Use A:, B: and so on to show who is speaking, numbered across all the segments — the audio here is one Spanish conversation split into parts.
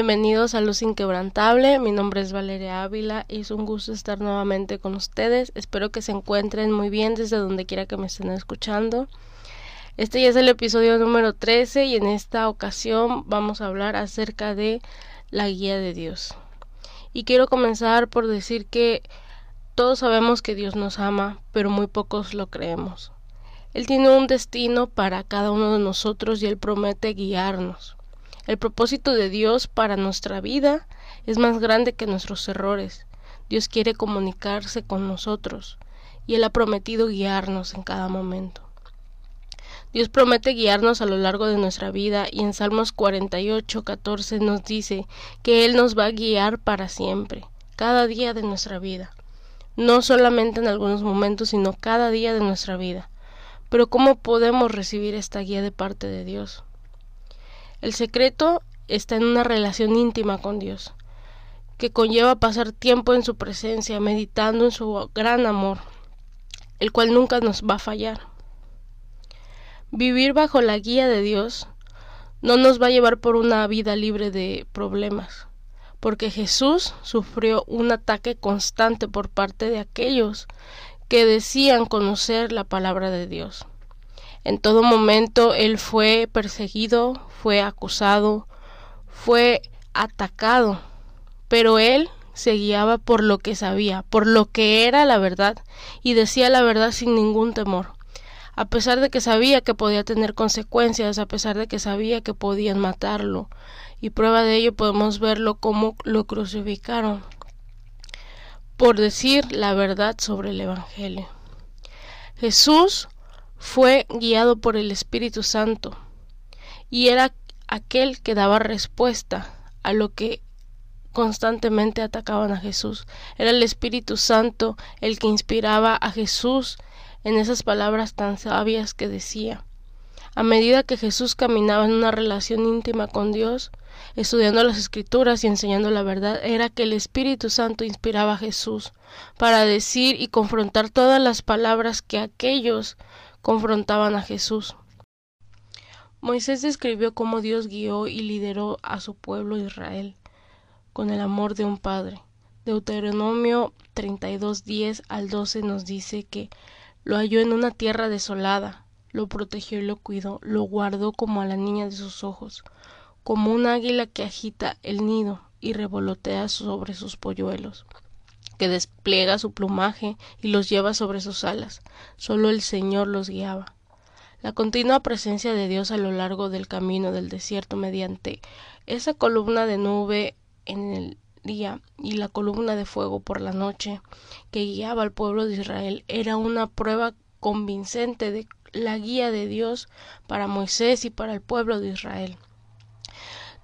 A: Bienvenidos a Luz Inquebrantable, mi nombre es Valeria Ávila y es un gusto estar nuevamente con ustedes. Espero que se encuentren muy bien desde donde quiera que me estén escuchando. Este ya es el episodio número 13 y en esta ocasión vamos a hablar acerca de la guía de Dios. Y quiero comenzar por decir que todos sabemos que Dios nos ama, pero muy pocos lo creemos. Él tiene un destino para cada uno de nosotros y Él promete guiarnos. El propósito de Dios para nuestra vida es más grande que nuestros errores. Dios quiere comunicarse con nosotros y Él ha prometido guiarnos en cada momento. Dios promete guiarnos a lo largo de nuestra vida y en Salmos 48, 14 nos dice que Él nos va a guiar para siempre, cada día de nuestra vida. No solamente en algunos momentos, sino cada día de nuestra vida. Pero ¿cómo podemos recibir esta guía de parte de Dios? El secreto está en una relación íntima con Dios, que conlleva pasar tiempo en su presencia, meditando en su gran amor, el cual nunca nos va a fallar. Vivir bajo la guía de Dios no nos va a llevar por una vida libre de problemas, porque Jesús sufrió un ataque constante por parte de aquellos que decían conocer la palabra de Dios. En todo momento él fue perseguido, fue acusado, fue atacado, pero él se guiaba por lo que sabía, por lo que era la verdad, y decía la verdad sin ningún temor. A pesar de que sabía que podía tener consecuencias, a pesar de que sabía que podían matarlo, y prueba de ello podemos verlo como lo crucificaron, por decir la verdad sobre el Evangelio. Jesús fue guiado por el Espíritu Santo y era aquel que daba respuesta a lo que constantemente atacaban a Jesús. Era el Espíritu Santo el que inspiraba a Jesús en esas palabras tan sabias que decía. A medida que Jesús caminaba en una relación íntima con Dios, estudiando las escrituras y enseñando la verdad, era que el Espíritu Santo inspiraba a Jesús para decir y confrontar todas las palabras que aquellos confrontaban a Jesús. Moisés describió cómo Dios guió y lideró a su pueblo Israel con el amor de un padre. Deuteronomio 32:10 al 12 nos dice que lo halló en una tierra desolada, lo protegió y lo cuidó, lo guardó como a la niña de sus ojos, como un águila que agita el nido y revolotea sobre sus polluelos que despliega su plumaje y los lleva sobre sus alas. Solo el Señor los guiaba. La continua presencia de Dios a lo largo del camino del desierto mediante esa columna de nube en el día y la columna de fuego por la noche que guiaba al pueblo de Israel era una prueba convincente de la guía de Dios para Moisés y para el pueblo de Israel.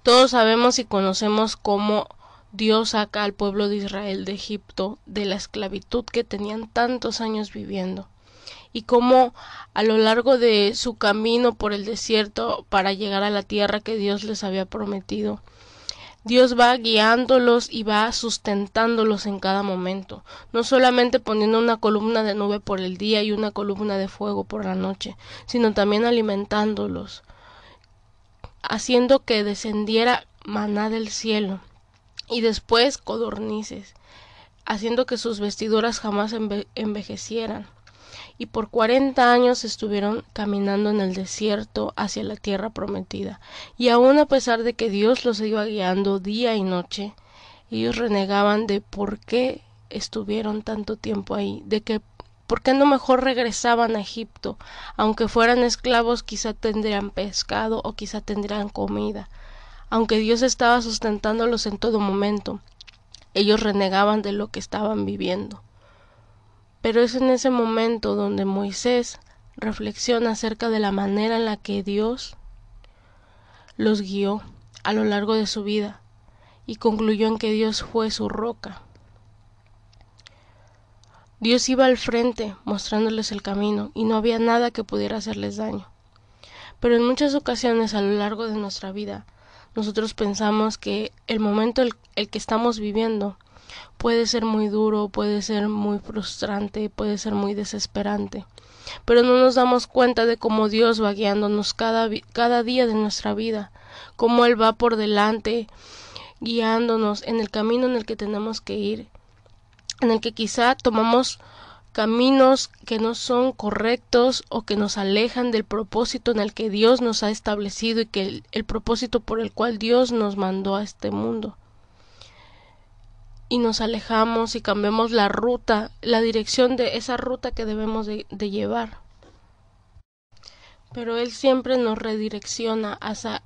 A: Todos sabemos y conocemos cómo Dios saca al pueblo de Israel de Egipto de la esclavitud que tenían tantos años viviendo. Y cómo a lo largo de su camino por el desierto para llegar a la tierra que Dios les había prometido, Dios va guiándolos y va sustentándolos en cada momento, no solamente poniendo una columna de nube por el día y una columna de fuego por la noche, sino también alimentándolos, haciendo que descendiera maná del cielo y después codornices, haciendo que sus vestiduras jamás envejecieran. Y por cuarenta años estuvieron caminando en el desierto hacia la tierra prometida. Y aun a pesar de que Dios los iba guiando día y noche, ellos renegaban de por qué estuvieron tanto tiempo ahí, de que por qué no mejor regresaban a Egipto, aunque fueran esclavos quizá tendrían pescado o quizá tendrían comida aunque Dios estaba sustentándolos en todo momento. Ellos renegaban de lo que estaban viviendo. Pero es en ese momento donde Moisés reflexiona acerca de la manera en la que Dios los guió a lo largo de su vida y concluyó en que Dios fue su roca. Dios iba al frente mostrándoles el camino y no había nada que pudiera hacerles daño. Pero en muchas ocasiones a lo largo de nuestra vida nosotros pensamos que el momento el, el, que estamos viviendo puede ser muy duro, puede ser muy frustrante, puede ser muy desesperante. Pero no nos damos cuenta de cómo Dios va guiándonos cada, cada día de nuestra vida cómo Él va por delante, guiándonos en el camino en el que tenemos que ir, en el que quizá tomamos caminos que no son correctos o que nos alejan del propósito en el que Dios nos ha establecido y que el, propósito por el cual Dios nos mandó a este mundo. Y nos alejamos y cambiamos la ruta, la dirección de esa ruta que debemos de, de llevar. Pero Él siempre nos redirecciona hacia,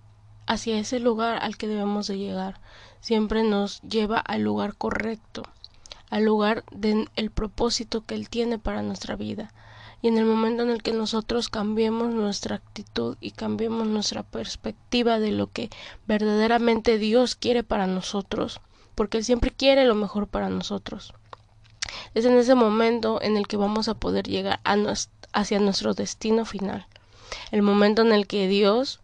A: hacia ese lugar al que debemos de llegar. Siempre nos lleva al lugar correcto al lugar del propósito que Él tiene para nuestra vida. Y en el momento en el que nosotros cambiemos nuestra actitud y cambiemos nuestra perspectiva de lo que verdaderamente Dios quiere para nosotros, porque Él siempre quiere lo mejor para nosotros. Es en ese momento en el que vamos a poder llegar hacia nuestro destino final. El momento en el que Dios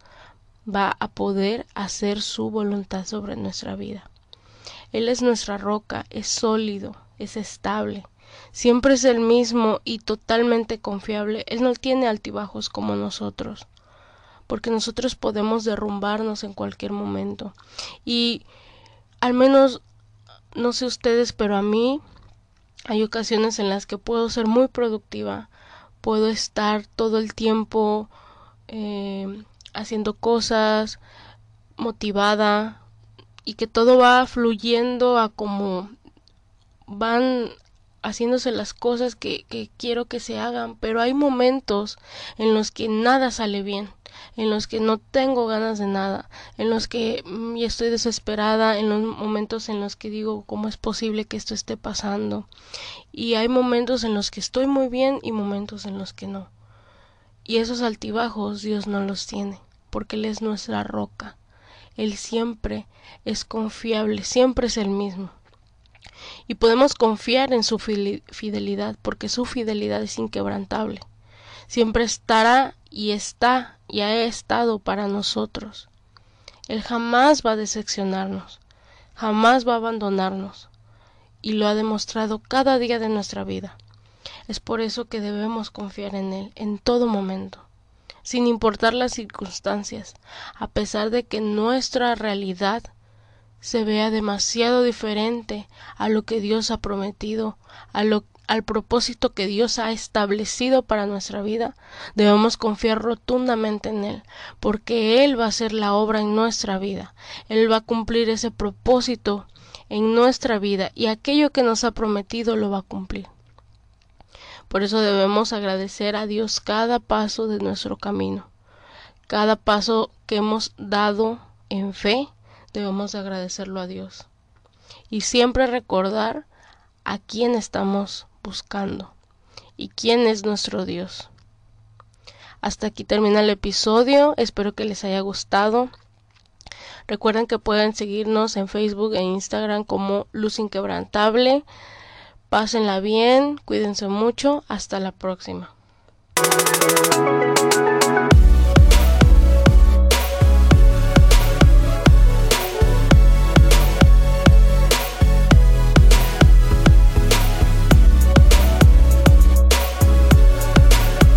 A: va a poder hacer su voluntad sobre nuestra vida. Él es nuestra roca, es sólido, es estable. Siempre es el mismo y totalmente confiable. Él no tiene altibajos como nosotros, porque nosotros podemos derrumbarnos en cualquier momento. Y al menos, no sé ustedes, pero a mí hay ocasiones en las que puedo ser muy productiva, puedo estar todo el tiempo eh, haciendo cosas, motivada, y que todo va fluyendo a como van haciéndose las cosas que, que, quiero que se hagan, pero hay momentos en los que nada sale bien, en los que no tengo ganas de nada, en los que mm, estoy desesperada, en los momentos en los que digo cómo es posible que esto esté pasando. Y hay momentos en los que estoy muy bien y momentos en los que no. Y esos altibajos Dios no los tiene, porque Él es nuestra roca. Él siempre es confiable, siempre es el mismo. Y podemos confiar en su fidelidad, porque su fidelidad es inquebrantable. Siempre estará y está y ha estado para nosotros. Él jamás va a decepcionarnos, jamás va a abandonarnos, y lo ha demostrado cada día de nuestra vida. Es por eso que debemos confiar en Él en todo momento sin importar las circunstancias, a pesar de que nuestra realidad se vea demasiado diferente a lo que Dios ha prometido, a lo, al propósito que Dios ha establecido para nuestra vida, debemos confiar rotundamente en Él, porque Él va a hacer la obra en nuestra vida, Él va a cumplir ese propósito en nuestra vida y aquello que nos ha prometido lo va a cumplir. Por eso debemos agradecer a Dios cada paso de nuestro camino. Cada paso que hemos dado en fe, debemos agradecerlo a Dios. Y siempre recordar a quién estamos buscando y quién es nuestro Dios. Hasta aquí termina el episodio, espero que les haya gustado. Recuerden que pueden seguirnos en Facebook e Instagram como Luz Inquebrantable. Pásenla bien, cuídense mucho, hasta la próxima.